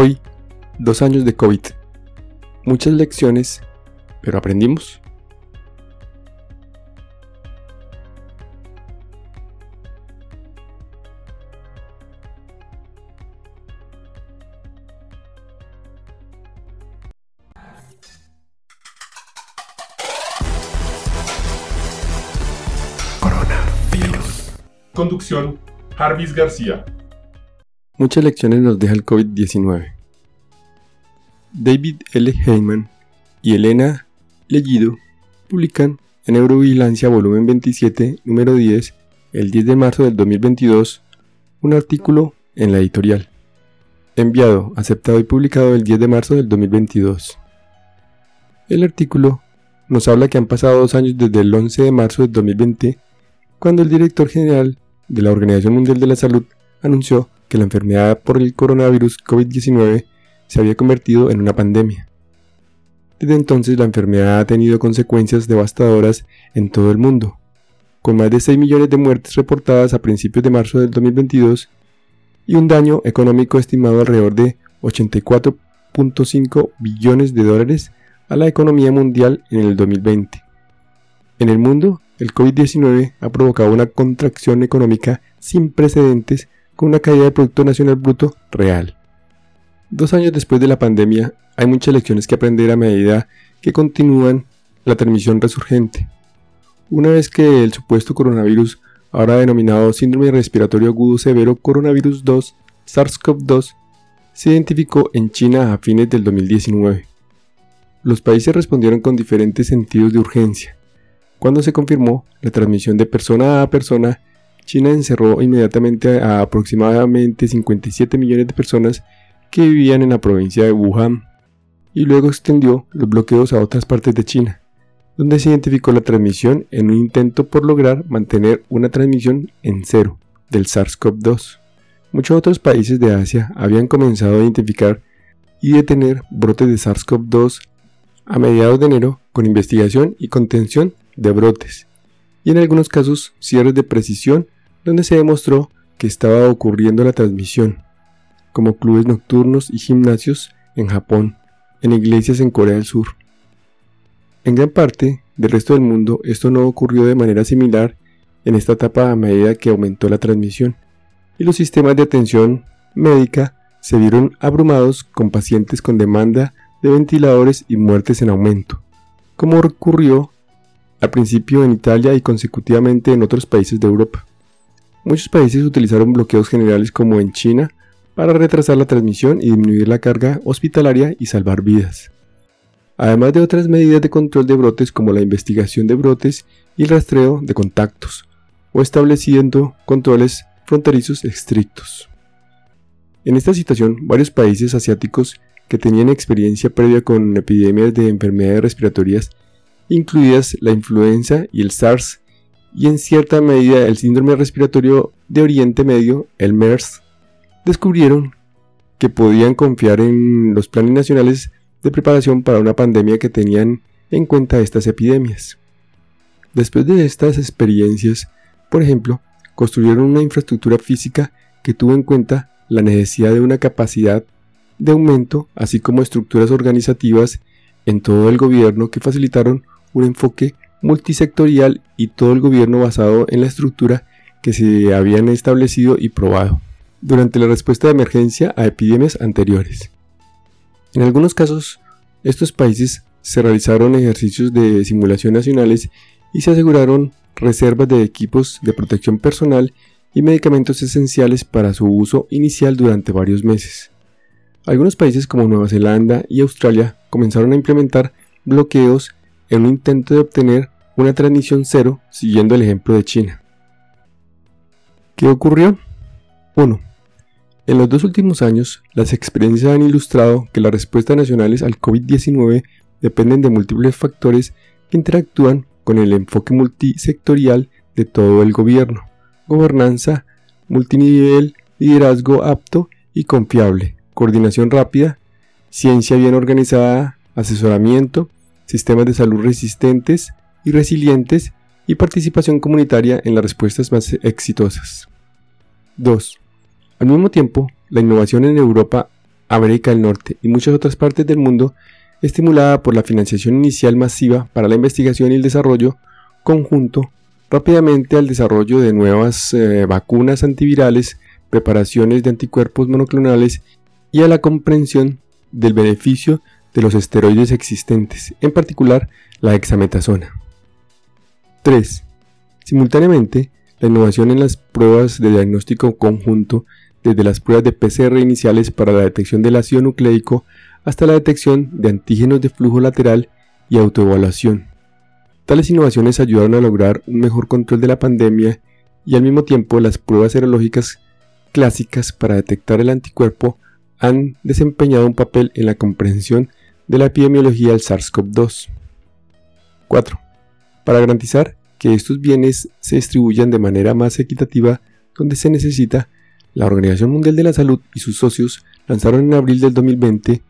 Hoy, dos años de COVID. Muchas lecciones, pero aprendimos. Coronavirus. Conducción, Jarvis García. Muchas lecciones nos deja el COVID-19. David L. Heyman y Elena Legido publican en Eurovigilancia volumen 27, número 10, el 10 de marzo del 2022, un artículo en la editorial. Enviado, aceptado y publicado el 10 de marzo del 2022. El artículo nos habla que han pasado dos años desde el 11 de marzo del 2020, cuando el director general de la Organización Mundial de la Salud anunció que la enfermedad por el coronavirus COVID-19 se había convertido en una pandemia. Desde entonces la enfermedad ha tenido consecuencias devastadoras en todo el mundo, con más de 6 millones de muertes reportadas a principios de marzo del 2022 y un daño económico estimado alrededor de 84.5 billones de dólares a la economía mundial en el 2020. En el mundo, el COVID-19 ha provocado una contracción económica sin precedentes con una caída del Producto Nacional Bruto real. Dos años después de la pandemia, hay muchas lecciones que aprender a medida que continúan la transmisión resurgente. Una vez que el supuesto coronavirus, ahora denominado síndrome respiratorio agudo severo coronavirus 2, SARS-CoV-2, se identificó en China a fines del 2019. Los países respondieron con diferentes sentidos de urgencia. Cuando se confirmó la transmisión de persona a persona China encerró inmediatamente a aproximadamente 57 millones de personas que vivían en la provincia de Wuhan y luego extendió los bloqueos a otras partes de China, donde se identificó la transmisión en un intento por lograr mantener una transmisión en cero del SARS-CoV-2. Muchos otros países de Asia habían comenzado a identificar y detener brotes de SARS-CoV-2 a mediados de enero con investigación y contención de brotes, y en algunos casos cierres de precisión donde se demostró que estaba ocurriendo la transmisión, como clubes nocturnos y gimnasios en Japón, en iglesias en Corea del Sur. En gran parte del resto del mundo esto no ocurrió de manera similar en esta etapa a medida que aumentó la transmisión, y los sistemas de atención médica se vieron abrumados con pacientes con demanda de ventiladores y muertes en aumento, como ocurrió al principio en Italia y consecutivamente en otros países de Europa. Muchos países utilizaron bloqueos generales como en China para retrasar la transmisión y disminuir la carga hospitalaria y salvar vidas. Además de otras medidas de control de brotes como la investigación de brotes y el rastreo de contactos, o estableciendo controles fronterizos estrictos. En esta situación, varios países asiáticos que tenían experiencia previa con epidemias de enfermedades respiratorias, incluidas la influenza y el SARS, y en cierta medida el síndrome respiratorio de Oriente Medio, el MERS, descubrieron que podían confiar en los planes nacionales de preparación para una pandemia que tenían en cuenta estas epidemias. Después de estas experiencias, por ejemplo, construyeron una infraestructura física que tuvo en cuenta la necesidad de una capacidad de aumento, así como estructuras organizativas en todo el gobierno que facilitaron un enfoque multisectorial y todo el gobierno basado en la estructura que se habían establecido y probado durante la respuesta de emergencia a epidemias anteriores. En algunos casos, estos países se realizaron ejercicios de simulación nacionales y se aseguraron reservas de equipos de protección personal y medicamentos esenciales para su uso inicial durante varios meses. Algunos países como Nueva Zelanda y Australia comenzaron a implementar bloqueos en un intento de obtener una transmisión cero siguiendo el ejemplo de China. ¿Qué ocurrió? 1. En los dos últimos años, las experiencias han ilustrado que las respuestas nacionales al COVID-19 dependen de múltiples factores que interactúan con el enfoque multisectorial de todo el gobierno, gobernanza, multinivel, liderazgo apto y confiable, coordinación rápida, ciencia bien organizada, asesoramiento, sistemas de salud resistentes y resilientes y participación comunitaria en las respuestas más exitosas. 2. Al mismo tiempo, la innovación en Europa América del Norte y muchas otras partes del mundo, estimulada por la financiación inicial masiva para la investigación y el desarrollo conjunto, rápidamente al desarrollo de nuevas eh, vacunas antivirales, preparaciones de anticuerpos monoclonales y a la comprensión del beneficio de los esteroides existentes, en particular la hexametasona. 3. Simultáneamente, la innovación en las pruebas de diagnóstico conjunto, desde las pruebas de PCR iniciales para la detección del ácido nucleico hasta la detección de antígenos de flujo lateral y autoevaluación. Tales innovaciones ayudaron a lograr un mejor control de la pandemia y al mismo tiempo las pruebas serológicas clásicas para detectar el anticuerpo han desempeñado un papel en la comprensión de la epidemiología del SARS-CoV-2. 4. Para garantizar que estos bienes se distribuyan de manera más equitativa donde se necesita, la Organización Mundial de la Salud y sus socios lanzaron en abril del 2020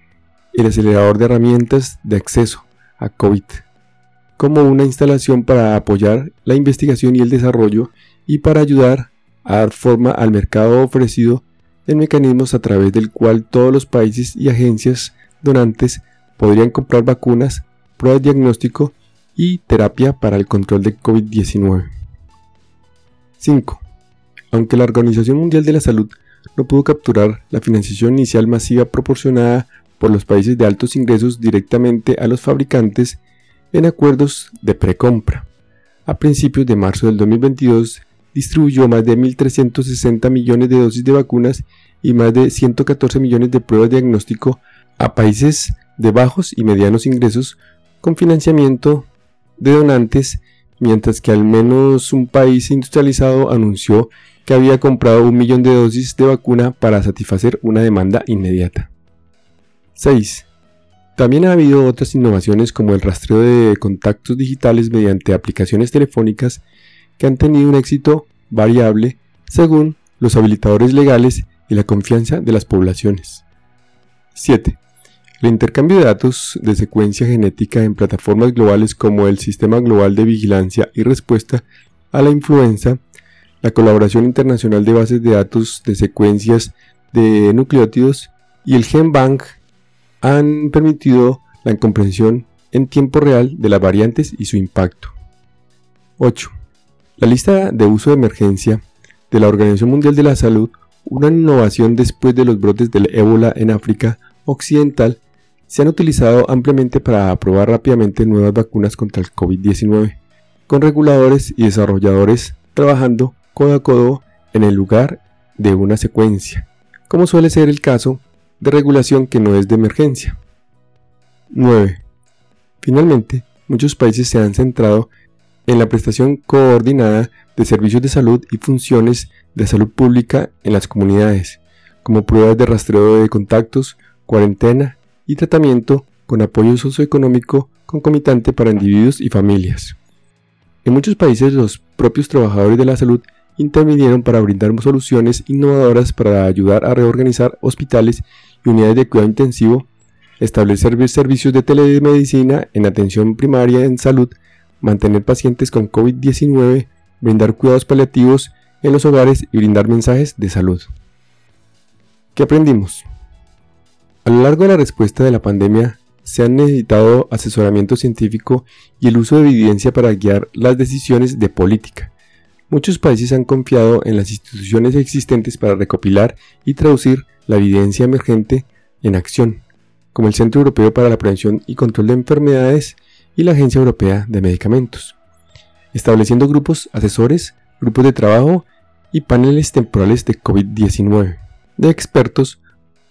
el acelerador de herramientas de acceso a COVID como una instalación para apoyar la investigación y el desarrollo y para ayudar a dar forma al mercado ofrecido en mecanismos a través del cual todos los países y agencias donantes podrían comprar vacunas, pruebas de diagnóstico y terapia para el control de COVID-19. 5. Aunque la Organización Mundial de la Salud no pudo capturar la financiación inicial masiva proporcionada por los países de altos ingresos directamente a los fabricantes en acuerdos de precompra. A principios de marzo del 2022 distribuyó más de 1.360 millones de dosis de vacunas y más de 114 millones de pruebas de diagnóstico a países de bajos y medianos ingresos con financiamiento de donantes, mientras que al menos un país industrializado anunció que había comprado un millón de dosis de vacuna para satisfacer una demanda inmediata. 6. También ha habido otras innovaciones como el rastreo de contactos digitales mediante aplicaciones telefónicas que han tenido un éxito variable según los habilitadores legales y la confianza de las poblaciones. 7. El intercambio de datos de secuencia genética en plataformas globales como el Sistema Global de Vigilancia y Respuesta a la Influenza, la colaboración internacional de bases de datos de secuencias de nucleótidos y el GenBank han permitido la comprensión en tiempo real de las variantes y su impacto. 8. La lista de uso de emergencia de la Organización Mundial de la Salud, una innovación después de los brotes del ébola en África Occidental, se han utilizado ampliamente para aprobar rápidamente nuevas vacunas contra el COVID-19, con reguladores y desarrolladores trabajando codo a codo en el lugar de una secuencia, como suele ser el caso de regulación que no es de emergencia. 9. Finalmente, muchos países se han centrado en la prestación coordinada de servicios de salud y funciones de salud pública en las comunidades, como pruebas de rastreo de contactos, cuarentena y tratamiento con apoyo socioeconómico concomitante para individuos y familias. En muchos países los propios trabajadores de la salud intervinieron para brindar soluciones innovadoras para ayudar a reorganizar hospitales y unidades de cuidado intensivo, establecer servicios de telemedicina en atención primaria en salud, mantener pacientes con COVID-19, brindar cuidados paliativos en los hogares y brindar mensajes de salud. ¿Qué aprendimos? A lo largo de la respuesta de la pandemia, se han necesitado asesoramiento científico y el uso de evidencia para guiar las decisiones de política. Muchos países han confiado en las instituciones existentes para recopilar y traducir la evidencia emergente en acción, como el Centro Europeo para la Prevención y Control de Enfermedades y la Agencia Europea de Medicamentos, estableciendo grupos asesores, grupos de trabajo y paneles temporales de COVID-19 de expertos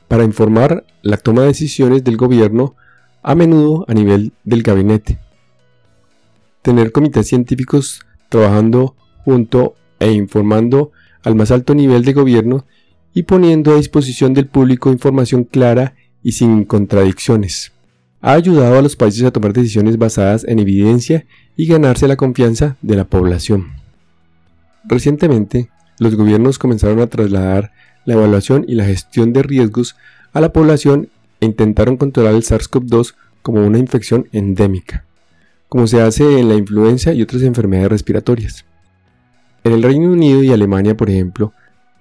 para informar la toma de decisiones del gobierno a menudo a nivel del gabinete. Tener comités científicos trabajando junto e informando al más alto nivel de gobierno y poniendo a disposición del público información clara y sin contradicciones. Ha ayudado a los países a tomar decisiones basadas en evidencia y ganarse la confianza de la población. Recientemente, los gobiernos comenzaron a trasladar la evaluación y la gestión de riesgos a la población e intentaron controlar el SARS-CoV-2 como una infección endémica, como se hace en la influenza y otras enfermedades respiratorias. En el Reino Unido y Alemania, por ejemplo,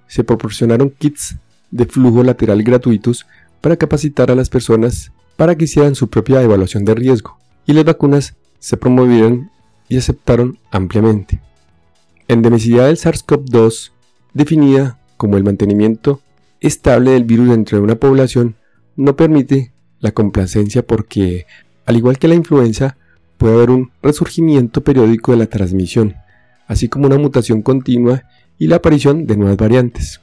se proporcionaron kits de flujo lateral gratuitos para capacitar a las personas para que hicieran su propia evaluación de riesgo y las vacunas se promovieron y aceptaron ampliamente. Endemicidad del SARS-CoV-2, definida como el mantenimiento estable del virus dentro de una población, no permite la complacencia porque, al igual que la influenza, puede haber un resurgimiento periódico de la transmisión, así como una mutación continua y la aparición de nuevas variantes.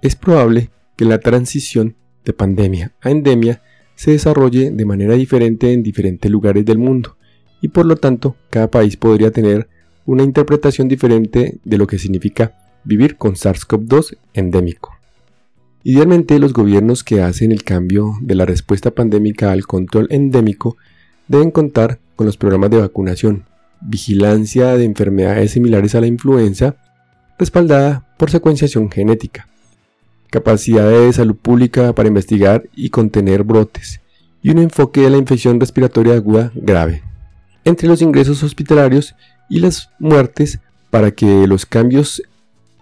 Es probable que la transición de pandemia a endemia se desarrolle de manera diferente en diferentes lugares del mundo, y por lo tanto cada país podría tener una interpretación diferente de lo que significa vivir con SARS-CoV-2 endémico. Idealmente los gobiernos que hacen el cambio de la respuesta pandémica al control endémico deben contar con los programas de vacunación, vigilancia de enfermedades similares a la influenza, respaldada por secuenciación genética, capacidad de salud pública para investigar y contener brotes, y un enfoque de la infección respiratoria aguda grave entre los ingresos hospitalarios y las muertes para que los cambios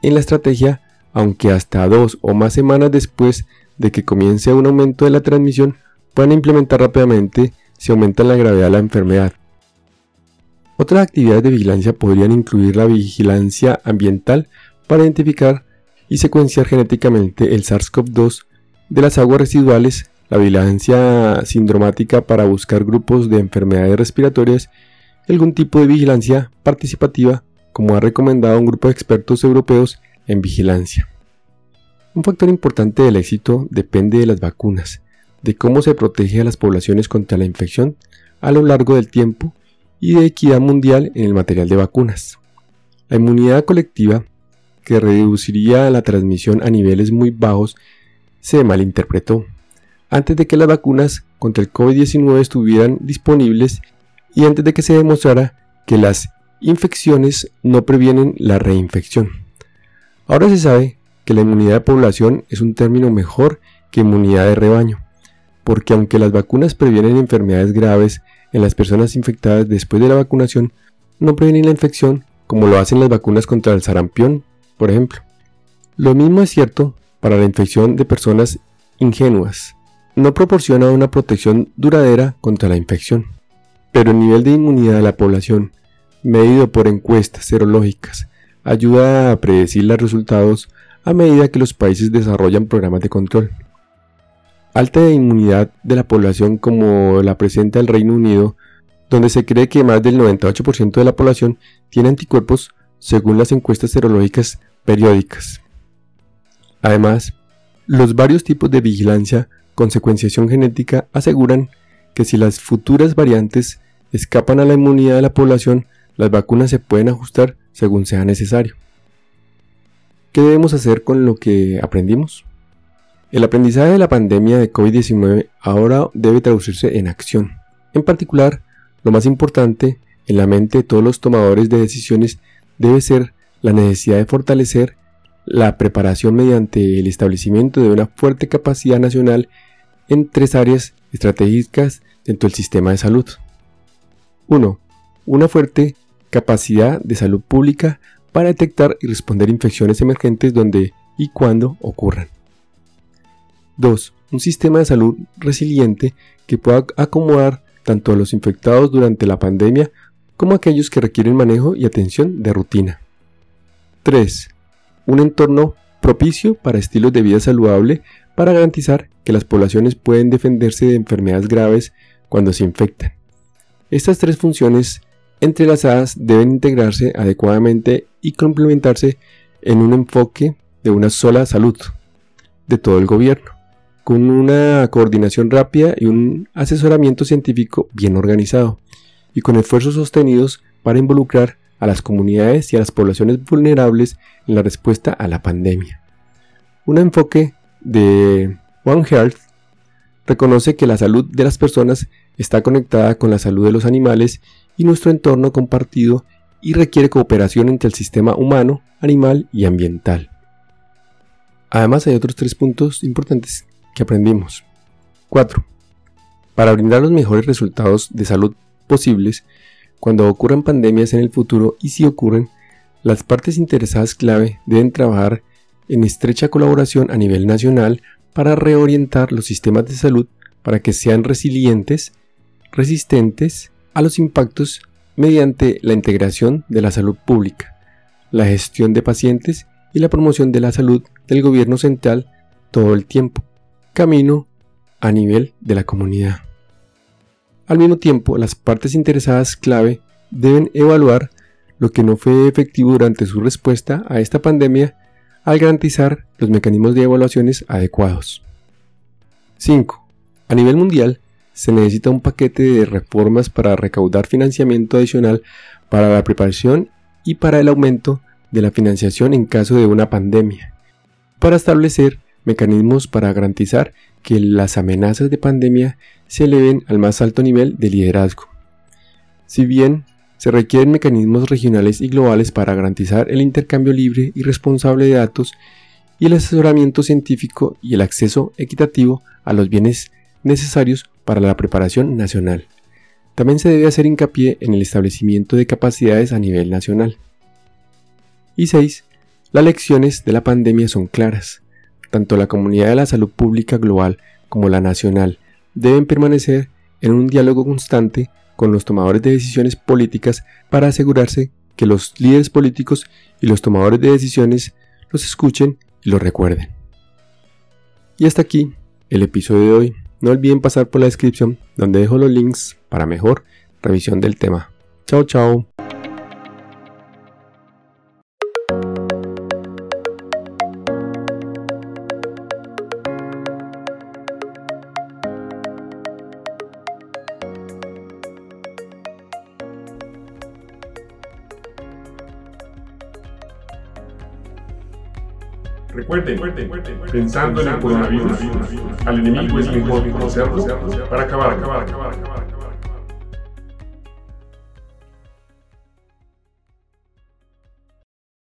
en la estrategia, aunque hasta dos o más semanas después de que comience un aumento de la transmisión, puedan implementar rápidamente si aumenta la gravedad de la enfermedad. Otras actividades de vigilancia podrían incluir la vigilancia ambiental para identificar y secuenciar genéticamente el SARS-CoV-2 de las aguas residuales la vigilancia sindromática para buscar grupos de enfermedades respiratorias algún tipo de vigilancia participativa, como ha recomendado un grupo de expertos europeos en vigilancia. Un factor importante del éxito depende de las vacunas, de cómo se protege a las poblaciones contra la infección a lo largo del tiempo y de equidad mundial en el material de vacunas. La inmunidad colectiva, que reduciría la transmisión a niveles muy bajos, se malinterpretó antes de que las vacunas contra el COVID-19 estuvieran disponibles y antes de que se demostrara que las infecciones no previenen la reinfección. Ahora se sabe que la inmunidad de población es un término mejor que inmunidad de rebaño, porque aunque las vacunas previenen enfermedades graves en las personas infectadas después de la vacunación, no previenen la infección como lo hacen las vacunas contra el sarampión, por ejemplo. Lo mismo es cierto para la infección de personas ingenuas, no proporciona una protección duradera contra la infección, pero el nivel de inmunidad de la población, medido por encuestas serológicas, ayuda a predecir los resultados a medida que los países desarrollan programas de control. Alta inmunidad de la población como la presenta el Reino Unido, donde se cree que más del 98% de la población tiene anticuerpos según las encuestas serológicas periódicas. Además, los varios tipos de vigilancia con secuenciación genética aseguran que si las futuras variantes escapan a la inmunidad de la población, las vacunas se pueden ajustar según sea necesario. ¿Qué debemos hacer con lo que aprendimos? El aprendizaje de la pandemia de COVID-19 ahora debe traducirse en acción. En particular, lo más importante en la mente de todos los tomadores de decisiones debe ser la necesidad de fortalecer la preparación mediante el establecimiento de una fuerte capacidad nacional en tres áreas estratégicas dentro del sistema de salud. 1. Una fuerte capacidad de salud pública para detectar y responder infecciones emergentes donde y cuando ocurran. 2. Un sistema de salud resiliente que pueda acomodar tanto a los infectados durante la pandemia como a aquellos que requieren manejo y atención de rutina. 3. Un entorno propicio para estilos de vida saludable para garantizar que las poblaciones pueden defenderse de enfermedades graves cuando se infectan. Estas tres funciones entrelazadas deben integrarse adecuadamente y complementarse en un enfoque de una sola salud de todo el gobierno, con una coordinación rápida y un asesoramiento científico bien organizado, y con esfuerzos sostenidos para involucrar a las comunidades y a las poblaciones vulnerables en la respuesta a la pandemia. Un enfoque de One Health reconoce que la salud de las personas está conectada con la salud de los animales y nuestro entorno compartido y requiere cooperación entre el sistema humano, animal y ambiental. Además hay otros tres puntos importantes que aprendimos. 4. Para brindar los mejores resultados de salud posibles, cuando ocurran pandemias en el futuro y si ocurren, las partes interesadas clave deben trabajar en estrecha colaboración a nivel nacional para reorientar los sistemas de salud para que sean resilientes, resistentes a los impactos mediante la integración de la salud pública, la gestión de pacientes y la promoción de la salud del gobierno central todo el tiempo, camino a nivel de la comunidad. Al mismo tiempo, las partes interesadas clave deben evaluar lo que no fue efectivo durante su respuesta a esta pandemia al garantizar los mecanismos de evaluaciones adecuados. 5. A nivel mundial, se necesita un paquete de reformas para recaudar financiamiento adicional para la preparación y para el aumento de la financiación en caso de una pandemia, para establecer mecanismos para garantizar que las amenazas de pandemia se eleven al más alto nivel de liderazgo. Si bien se requieren mecanismos regionales y globales para garantizar el intercambio libre y responsable de datos y el asesoramiento científico y el acceso equitativo a los bienes necesarios para la preparación nacional. También se debe hacer hincapié en el establecimiento de capacidades a nivel nacional. Y 6. Las lecciones de la pandemia son claras. Tanto la comunidad de la salud pública global como la nacional deben permanecer en un diálogo constante con los tomadores de decisiones políticas para asegurarse que los líderes políticos y los tomadores de decisiones los escuchen y los recuerden. Y hasta aquí el episodio de hoy. No olviden pasar por la descripción donde dejo los links para mejor revisión del tema. Chao, chao. Recuerden, pensando en el coronavirus, al enemigo es mejor conocerlo para acabar, acabar, acabar, acabar.